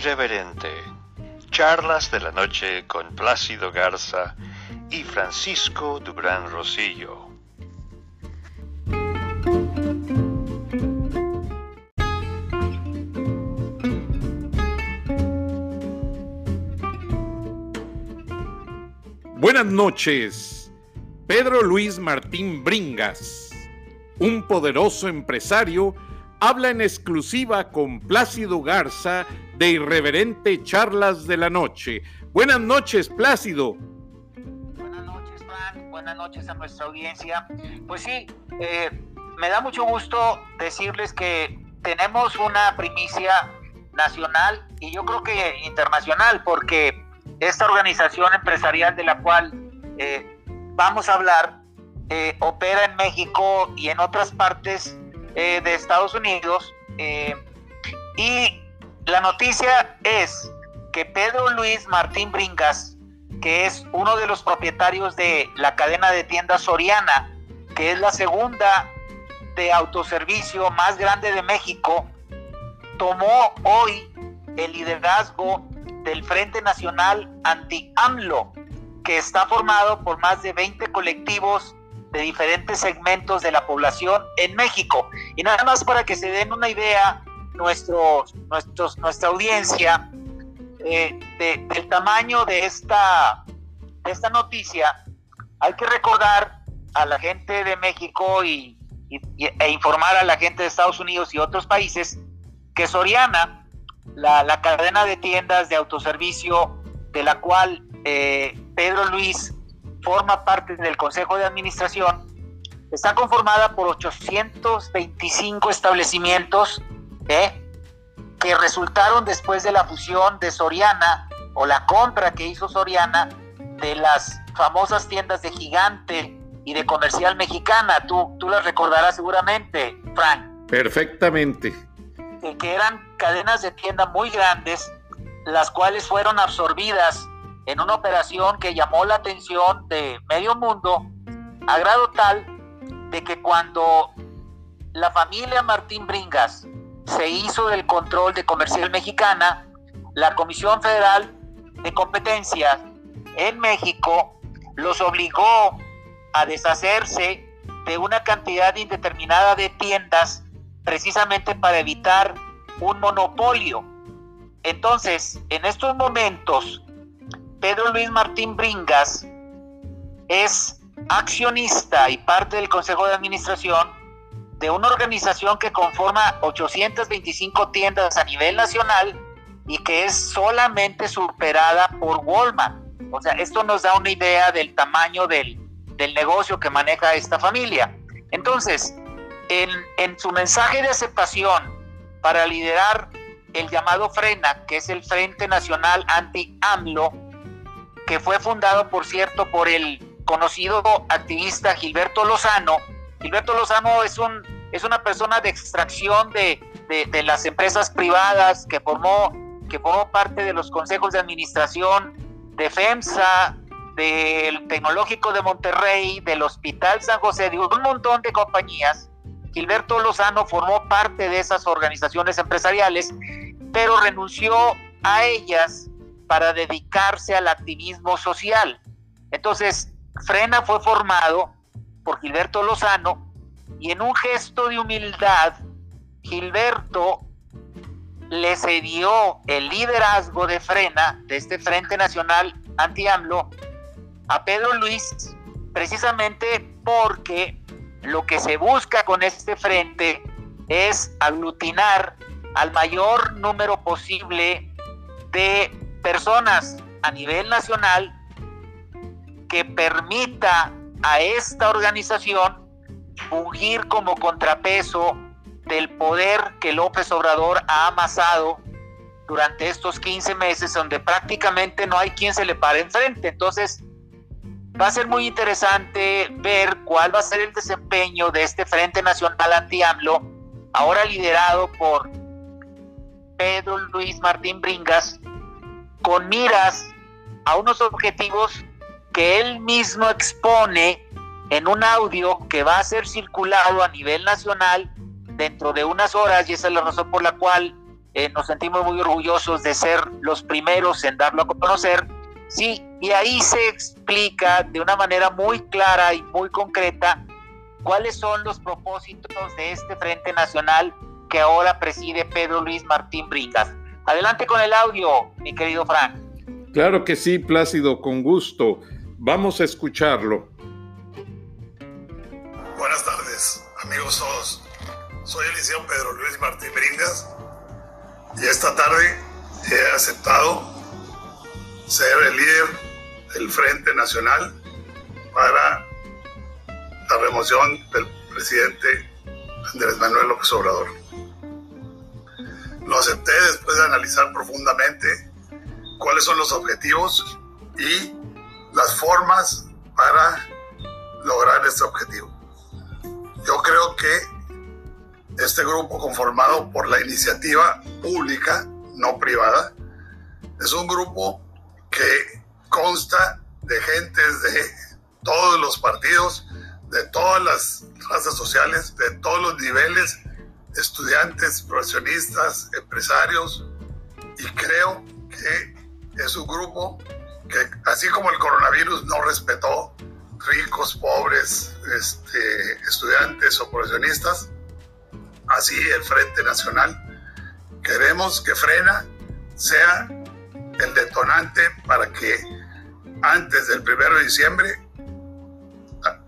Irreverente. Charlas de la noche con Plácido Garza y Francisco Dubrán Rosillo. Buenas noches. Pedro Luis Martín Bringas, un poderoso empresario, habla en exclusiva con Plácido Garza de Irreverente Charlas de la Noche. Buenas noches, Plácido. Buenas noches, Fran. Buenas noches a nuestra audiencia. Pues sí, eh, me da mucho gusto decirles que tenemos una primicia nacional y yo creo que internacional, porque esta organización empresarial de la cual eh, vamos a hablar eh, opera en México y en otras partes de Estados Unidos. y la noticia es que Pedro Luis Martín Bringas, que es uno de los propietarios de la cadena de tiendas Soriana, que es la segunda de autoservicio más grande de México, tomó hoy el liderazgo del Frente Nacional Anti-AMLO, que está formado por más de 20 colectivos de diferentes segmentos de la población en México. Y nada más para que se den una idea nuestros, nuestros, nuestra audiencia eh, del tamaño de esta, esta noticia, hay que recordar a la gente de México y, e informar a la gente de Estados Unidos y otros países que Soriana, la, cadena de tiendas de autoservicio de la cual eh, Pedro Luis forma parte del Consejo de Administración, está conformada por 825 establecimientos ¿eh? que resultaron después de la fusión de Soriana o la compra que hizo Soriana de las famosas tiendas de Gigante y de Comercial Mexicana. Tú, tú las recordarás seguramente, Frank. Perfectamente. Que eran cadenas de tienda muy grandes, las cuales fueron absorbidas en una operación que llamó la atención de medio mundo, a grado tal de que cuando la familia Martín Bringas se hizo del control de Comercial Mexicana, la Comisión Federal de Competencia en México los obligó a deshacerse de una cantidad indeterminada de tiendas precisamente para evitar un monopolio. Entonces, en estos momentos, Pedro Luis Martín Bringas es accionista y parte del Consejo de Administración de una organización que conforma 825 tiendas a nivel nacional y que es solamente superada por Walmart. O sea, esto nos da una idea del tamaño del, negocio que maneja esta familia. Entonces, en, en su mensaje de aceptación para liderar el llamado FRENA, que es el Frente Nacional Anti-AMLO, que fue fundado, por cierto, por el conocido activista Gilberto Lozano, Gilberto Lozano es, un, es una persona de extracción de, las empresas privadas que formó, que formó parte de los consejos de administración de FEMSA, del Tecnológico de Monterrey, del Hospital San José, de un montón de compañías. Gilberto Lozano formó parte de esas organizaciones empresariales, pero renunció a ellas para dedicarse al activismo social. Entonces, Frena fue formado por Gilberto Lozano y en un gesto de humildad, Gilberto le cedió el liderazgo de Frena, de este Frente Nacional Anti-AMLO, a Pedro Luis, precisamente porque lo que se busca con este frente es aglutinar al mayor número posible de personas a nivel nacional que permita a esta organización fungir como contrapeso del poder que López Obrador ha amasado durante estos 15 meses donde prácticamente no hay quien se le pare enfrente. Entonces, va a ser muy interesante ver cuál va a ser el desempeño de este Frente Nacional Anti-AMLO, ahora liderado por Pedro Luis Martín Bringas, con miras a unos objetivos que él mismo expone en un audio que va a ser circulado a nivel nacional dentro de unas horas y esa es la razón por la cual eh, nos sentimos muy orgullosos de ser los primeros en darlo a conocer. Sí, y ahí se explica de una manera muy clara y muy concreta cuáles son los propósitos de este Frente Nacional que ahora preside Pedro Luis Martín Bringas. Adelante con el audio, mi querido Frank. Claro que sí, Plácido, con gusto. Vamos a escucharlo. Buenas tardes, amigos todos. Soy el licenciado Pedro Luis Martín Bringas y esta tarde he aceptado ser el líder del Frente Nacional para la remoción del presidente Andrés Manuel López Obrador. Lo acepté después de analizar profundamente cuáles son los objetivos y las formas para lograr este objetivo. Yo creo que este grupo conformado por la iniciativa pública, no privada, es un grupo que consta de gentes de todos los partidos, de todas las razas sociales, de todos los niveles, estudiantes, profesionistas, empresarios, y creo que es un grupo que, así como el coronavirus no respetó ricos, pobres, este, estudiantes o profesionistas, así el Frente Nacional queremos que frena sea el detonante para que antes del primero de diciembre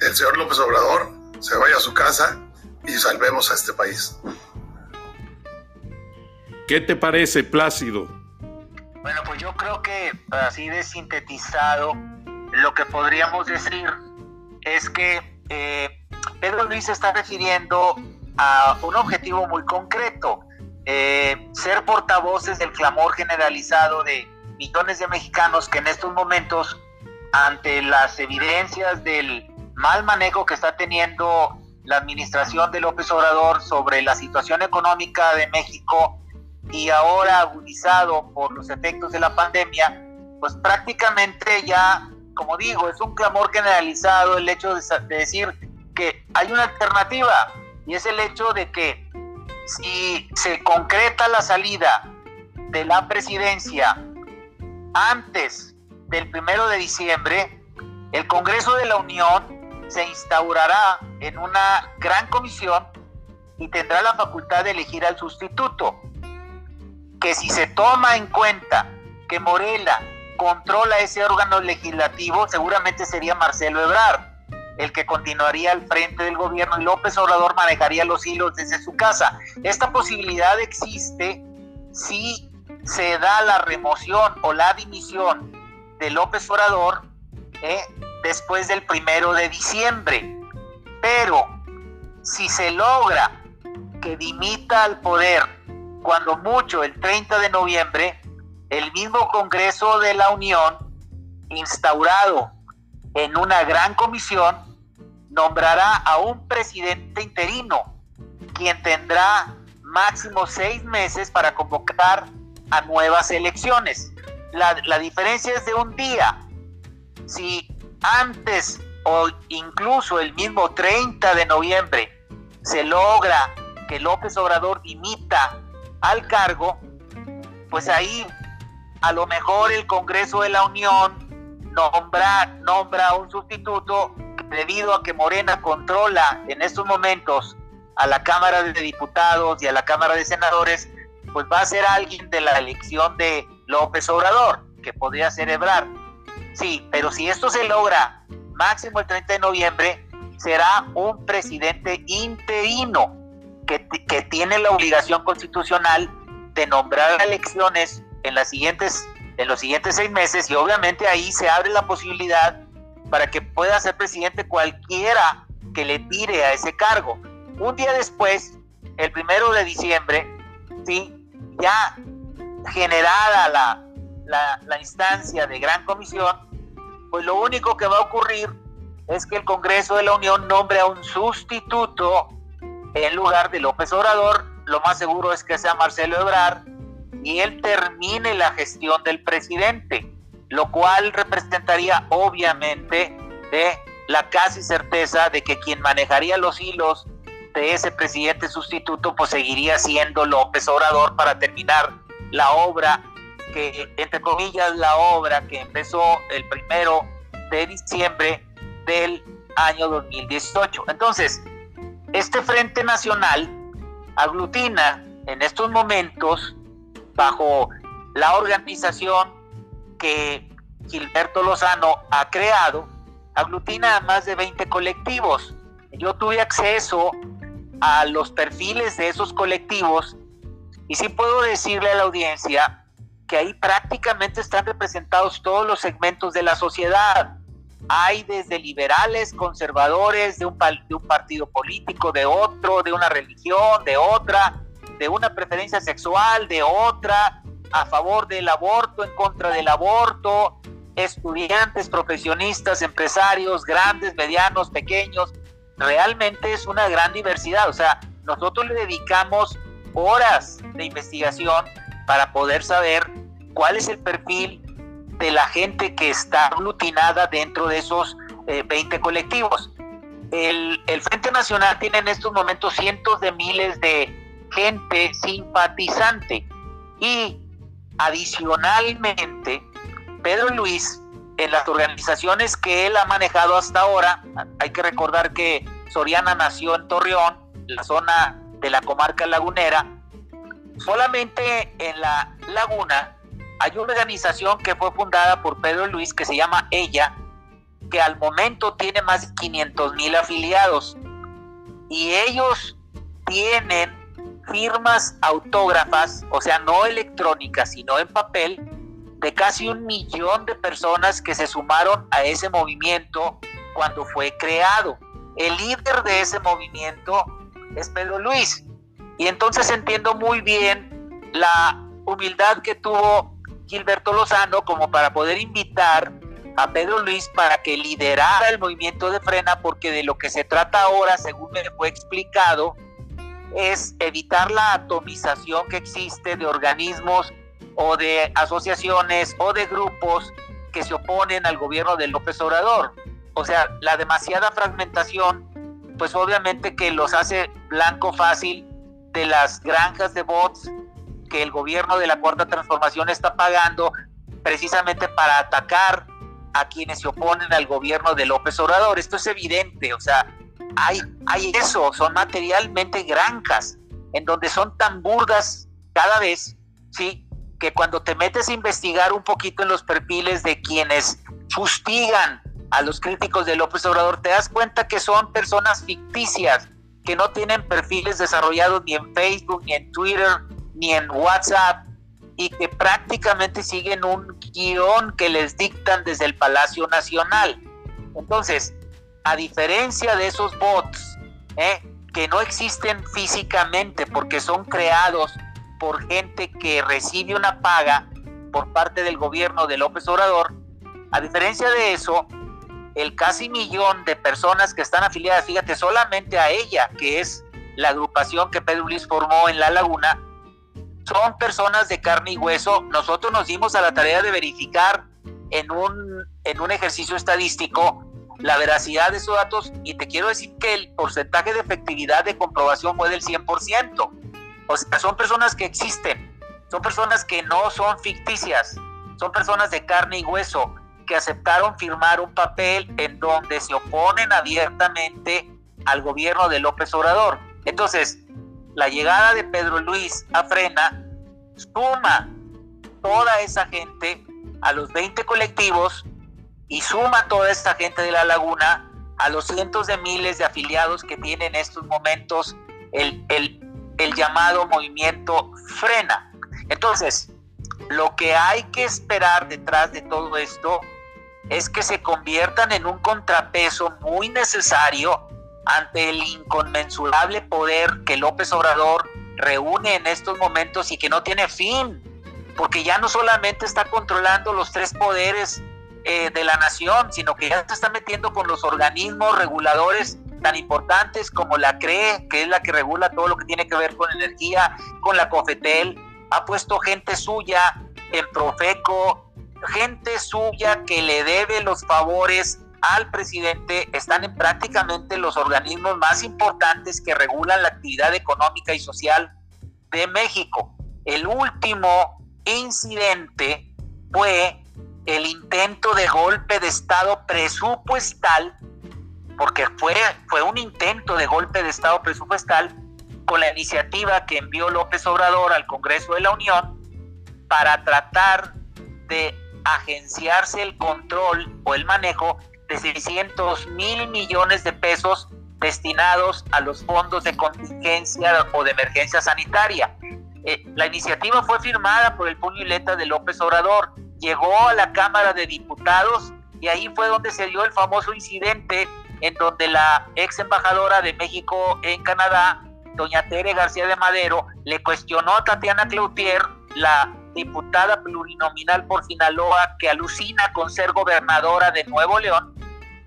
el señor López Obrador se vaya a su casa y salvemos a este país. ¿Qué te parece, Plácido? Bueno, pues yo creo que así de sintetizado, lo que podríamos decir es que eh, Pedro Luis está refiriendo a un objetivo muy concreto, eh, ser portavoces del clamor generalizado de millones de mexicanos que en estos momentos, ante las evidencias del mal manejo que está teniendo la administración de López Obrador sobre la situación económica de México y ahora agudizado por los efectos de la pandemia, pues prácticamente ya, como digo, es un clamor generalizado el hecho de, decir que hay una alternativa y es el hecho de que si se concreta la salida de la presidencia antes del primero de diciembre, el Congreso de la Unión se instaurará en una gran comisión y tendrá la facultad de elegir al sustituto. Que si se toma en cuenta que Morela controla ese órgano legislativo, seguramente sería Marcelo Ebrard, el que continuaría al frente del gobierno y López Obrador manejaría los hilos desde su casa. Esta posibilidad existe si se da la remoción o la dimisión de López Obrador ¿eh? después del primero de diciembre. Pero si se logra que dimita al poder cuando mucho el 30 de noviembre, el mismo Congreso de la Unión, instaurado en una gran comisión, nombrará a un presidente interino, quien tendrá máximo seis meses para convocar a nuevas elecciones. La, la diferencia es de un día. Si antes o incluso el mismo 30 de noviembre se logra que López Obrador dimita al cargo, pues ahí a lo mejor el Congreso de la Unión nombra, nombra un sustituto debido a que Morena controla en estos momentos a la Cámara de Diputados y a la Cámara de Senadores, pues va a ser alguien de la elección de López Obrador, que podría ser Ebrard. Sí, pero si esto se logra máximo el 30 de noviembre, será un presidente interino que, que tiene la obligación constitucional de nombrar elecciones en, las siguientes, en los siguientes seis meses y obviamente ahí se abre la posibilidad para que pueda ser presidente cualquiera que le tire a ese cargo. Un día después, el primero de diciembre, ¿sí? ya generada la, la, instancia de gran comisión, pues lo único que va a ocurrir es que el Congreso de la Unión nombre a un sustituto en lugar de López Obrador. Lo más seguro es que sea Marcelo Ebrard y él termine la gestión del presidente, lo cual representaría obviamente la casi certeza de que quien manejaría los hilos de ese presidente sustituto, pues seguiría siendo López Obrador para terminar la obra que, entre comillas, la obra que empezó el primero de diciembre del año 2018. Entonces, este Frente Nacional aglutina en estos momentos, bajo la organización que Gilberto Lozano ha creado, aglutina a más de 20 colectivos. Yo tuve acceso a los perfiles de esos colectivos y sí puedo decirle a la audiencia que ahí prácticamente están representados todos los segmentos de la sociedad. Hay desde liberales, conservadores, de un, de un partido político, de otro, de una religión, de otra, de una preferencia sexual, de otra, a favor del aborto, en contra del aborto, estudiantes, profesionistas, empresarios, grandes, medianos, pequeños. Realmente es una gran diversidad. O sea, nosotros le dedicamos horas de investigación para poder saber cuál es el perfil de la gente que está aglutinada dentro de esos 20 eh, colectivos. El, el, Frente Nacional tiene en estos momentos cientos de miles de gente simpatizante y adicionalmente Pedro Luis en las organizaciones que él ha manejado hasta ahora, hay que recordar que Soriana nació en Torreón, la zona de la comarca lagunera, solamente en la laguna hay una organización que fue fundada por Pedro Luis que se llama Ella, que al momento tiene más de 500 mil afiliados. Y ellos tienen firmas autógrafas, o sea, no electrónicas, sino en papel, de casi un millón de personas que se sumaron a ese movimiento cuando fue creado. El líder de ese movimiento es Pedro Luis. Y entonces entiendo muy bien la humildad que tuvo Gilberto Lozano como para poder invitar a Pedro Luis para que liderara el movimiento de frena, porque de lo que se trata ahora, según me fue explicado, es evitar la atomización que existe de organismos o de asociaciones o de grupos que se oponen al gobierno de López Obrador. O sea, la demasiada fragmentación, pues obviamente que los hace blanco fácil de las granjas de bots que el gobierno de la Cuarta Transformación está pagando precisamente para atacar a quienes se oponen al gobierno de López Obrador. Esto es evidente, o sea, hay, hay eso, son materialmente granjas, en donde son tan burdas cada vez, ¿sí? Que cuando te metes a investigar un poquito en los perfiles de quienes fustigan a los críticos de López Obrador, te das cuenta que son personas ficticias, que no tienen perfiles desarrollados ni en Facebook, ni en Twitter, ni en WhatsApp y que prácticamente siguen un guion que les dictan desde el Palacio Nacional. Entonces, a diferencia de esos bots, ¿eh? que no existen físicamente porque son creados por gente que recibe una paga por parte del gobierno de López Obrador, a diferencia de eso, el casi millón de personas que están afiliadas, fíjate, solamente a ella, que es la agrupación que Pedro Luis formó en La Laguna, son personas de carne y hueso. Nosotros nos dimos a la tarea de verificar en un, en un ejercicio estadístico la veracidad de esos datos y te quiero decir que el porcentaje de efectividad de comprobación fue del 100%. O sea, son personas que existen, son personas que no son ficticias, son personas de carne y hueso que aceptaron firmar un papel en donde se oponen abiertamente al gobierno de López Obrador. Entonces, la llegada de Pedro Luis a Frena suma toda esa gente a los 20 colectivos y suma toda esta gente de la laguna a los cientos de miles de afiliados que tiene en estos momentos el, el, el llamado movimiento Frena. Entonces, lo que hay que esperar detrás de todo esto es que se conviertan en un contrapeso muy necesario ante el inconmensurable poder que López Obrador reúne en estos momentos y que no tiene fin, porque ya no solamente está controlando los tres poderes eh, de la nación, sino que ya se está metiendo con los organismos reguladores tan importantes como la CRE, que es la que regula todo lo que tiene que ver con energía, con la COFETEL, ha puesto gente suya en Profeco, gente suya que le debe los favores al presidente están en prácticamente los organismos más importantes que regulan la actividad económica y social de México. El último incidente fue el intento de golpe de Estado presupuestal, porque fue, fue un intento de golpe de Estado presupuestal con la iniciativa que envió López Obrador al Congreso de la Unión para tratar de agenciarse el control o el manejo de 600 mil millones de pesos destinados a los fondos de contingencia o de emergencia sanitaria. Eh, la iniciativa fue firmada por el puño y letra de López Obrador, llegó a la Cámara de Diputados y ahí fue donde se dio el famoso incidente en donde la ex embajadora de México en Canadá, doña Tere García de Madero, le cuestionó a Tatiana Cloutier, la diputada plurinominal por Sinaloa que alucina con ser gobernadora de Nuevo León,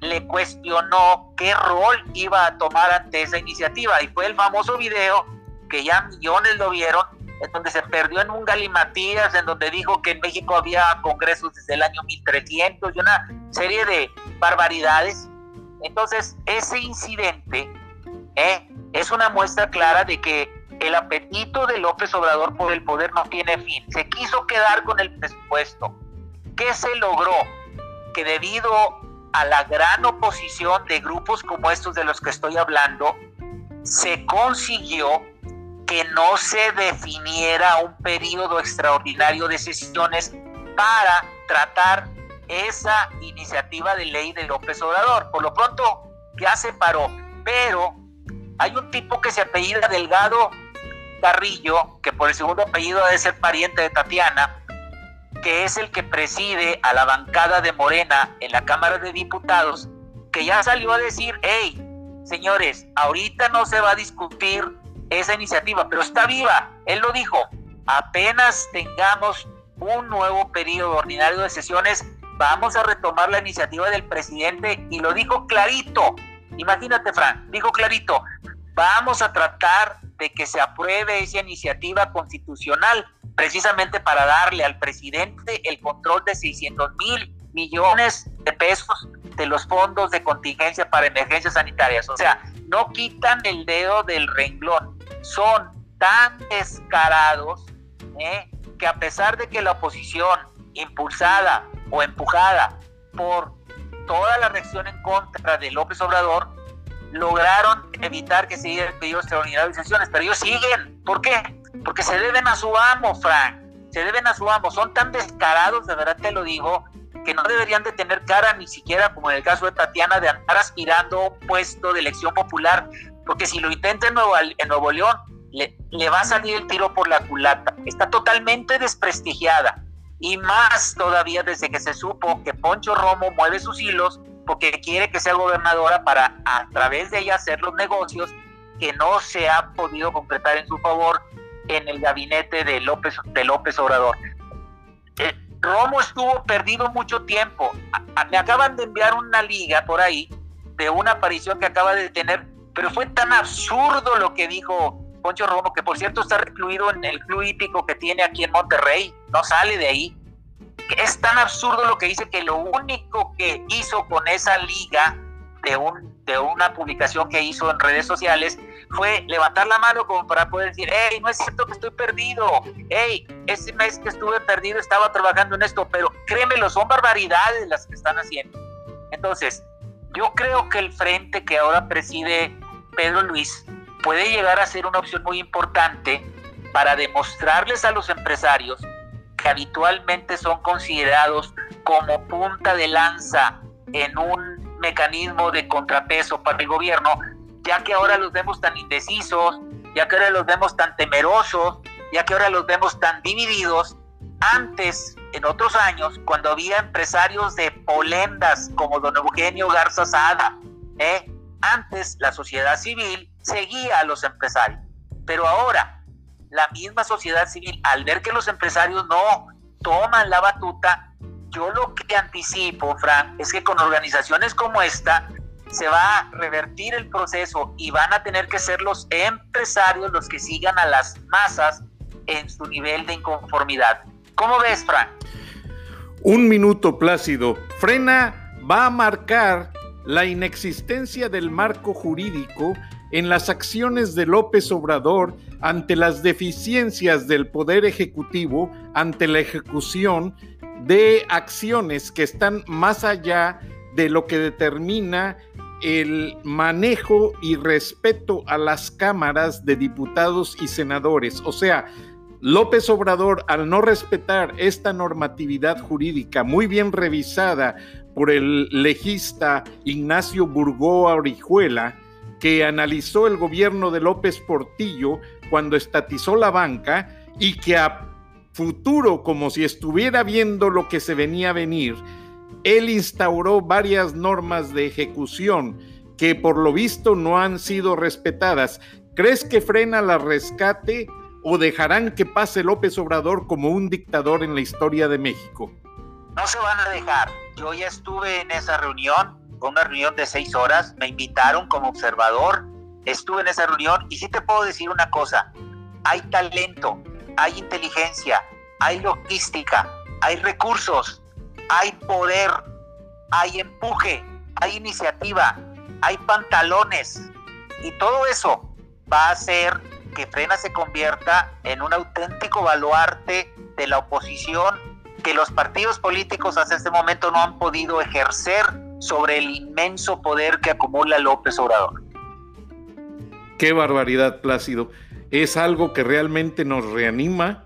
le cuestionó qué rol iba a tomar ante esa iniciativa. Y fue el famoso video que ya millones lo vieron, en donde se perdió en un galimatías, en donde dijo que en México había congresos desde el año 1300 y una serie de barbaridades. Entonces, ese incidente ¿eh? es una muestra clara de que el apetito de López Obrador por el poder no tiene fin. Se quiso quedar con el presupuesto. ¿Qué se logró? Que debido a la gran oposición de grupos como estos de los que estoy hablando, se consiguió que no se definiera un periodo extraordinario de sesiones para tratar esa iniciativa de ley de López Obrador. Por lo pronto ya se paró, pero hay un tipo que se apellida Delgado Carrillo, que por el segundo apellido debe ser pariente de Tatiana, que es el que preside a la bancada de Morena en la Cámara de Diputados, que ya salió a decir, hey, señores, ahorita no se va a discutir esa iniciativa, pero está viva. Él lo dijo, apenas tengamos un nuevo periodo ordinario de sesiones, vamos a retomar la iniciativa del presidente y lo dijo clarito. Imagínate, Fran, dijo clarito, vamos a tratar de que se apruebe esa iniciativa constitucional, precisamente para darle al presidente el control de 600 mil millones de pesos de los fondos de contingencia para emergencias sanitarias. O sea, no quitan el dedo del renglón. Son tan descarados ¿eh? que a pesar de que la oposición, impulsada o empujada por toda la reacción en contra de López Obrador, lograron evitar que se diera el pedido extraordinario de sesiones, pero ellos siguen. ¿Por qué? Porque se deben a su amo, Frank. Se deben a su amo. Son tan descarados, de verdad te lo digo, que no deberían de tener cara ni siquiera, como en el caso de Tatiana, de andar aspirando puesto de elección popular. Porque si lo intenta en Nuevo, en Nuevo León, le, le va a salir el tiro por la culata. Está totalmente desprestigiada. Y más todavía desde que se supo que Poncho Romo mueve sus hilos porque quiere que sea gobernadora para a través de ella hacer los negocios que no se ha podido concretar en su favor en el gabinete de López, de López Obrador. Eh, Romo estuvo perdido mucho tiempo. me acaban de enviar una liga por ahí de una aparición que acaba de tener, pero fue tan absurdo lo que dijo Poncho Romo, que por cierto está recluido en el club hípico que tiene aquí en Monterrey, no sale de ahí es tan absurdo lo que dice que lo único que hizo con esa liga de, un, de una publicación que hizo en redes sociales fue levantar la mano como para poder decir, hey, no es cierto que estoy perdido, hey, ese mes que estuve perdido estaba trabajando en esto, pero créemelo, son barbaridades las que están haciendo. Entonces, yo creo que el frente que ahora preside Pedro Luis puede llegar a ser una opción muy importante para demostrarles a los empresarios que habitualmente son considerados como punta de lanza en un mecanismo de contrapeso para el gobierno, ya que ahora los vemos tan indecisos, ya que ahora los vemos tan temerosos, ya que ahora los vemos tan divididos. Antes, en otros años, cuando había empresarios de polendas como don Eugenio Garza Sada, ¿eh? antes la sociedad civil seguía a los empresarios, pero ahora la misma sociedad civil, al ver que los empresarios no toman la batuta, yo lo que anticipo, Fran, es que con organizaciones como esta se va a revertir el proceso y van a tener que ser los empresarios los que sigan a las masas en su nivel de inconformidad. ¿Cómo ves, Fran? Un minuto plácido. Frena va a marcar la inexistencia del marco jurídico en las acciones de López Obrador ante las deficiencias del Poder Ejecutivo, ante la ejecución de acciones que están más allá de lo que determina el manejo y respeto a las cámaras de diputados y senadores. O sea, López Obrador, al no respetar esta normatividad jurídica muy bien revisada por el legista Ignacio Burgoa Orijuela, que analizó el gobierno de López Portillo cuando estatizó la banca y que a futuro, como si estuviera viendo lo que se venía a venir, él instauró varias normas de ejecución que por lo visto no han sido respetadas. ¿Crees que frena la rescate o dejarán que pase López Obrador como un dictador en la historia de México? No se van a dejar. Yo ya estuve en esa reunión, fue una reunión de seis horas, me invitaron como observador, estuve en esa reunión y sí te puedo decir una cosa, hay talento, hay inteligencia, hay logística, hay recursos, hay poder, hay empuje, hay iniciativa, hay pantalones y todo eso va a hacer que Frena se convierta en un auténtico baluarte de la oposición que los partidos políticos hasta este momento no han podido ejercer sobre el inmenso poder que acumula López Obrador. Qué barbaridad, Plácido. Es algo que realmente nos reanima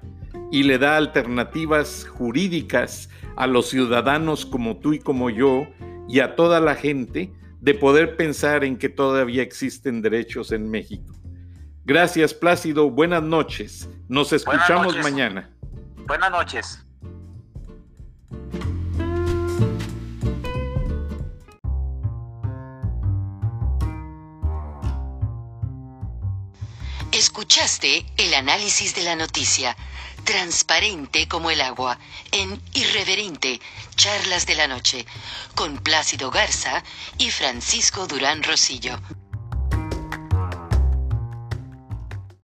y le da alternativas jurídicas a los ciudadanos como tú y como yo y a toda la gente de poder pensar en que todavía existen derechos en México. Gracias, Plácido. Buenas noches. Nos escuchamos mañana. Buenas noches. Escuchaste el análisis de la noticia, transparente como el agua, en Irreverente, Charlas de la Noche, con Plácido Garza y Francisco Durán Rosillo.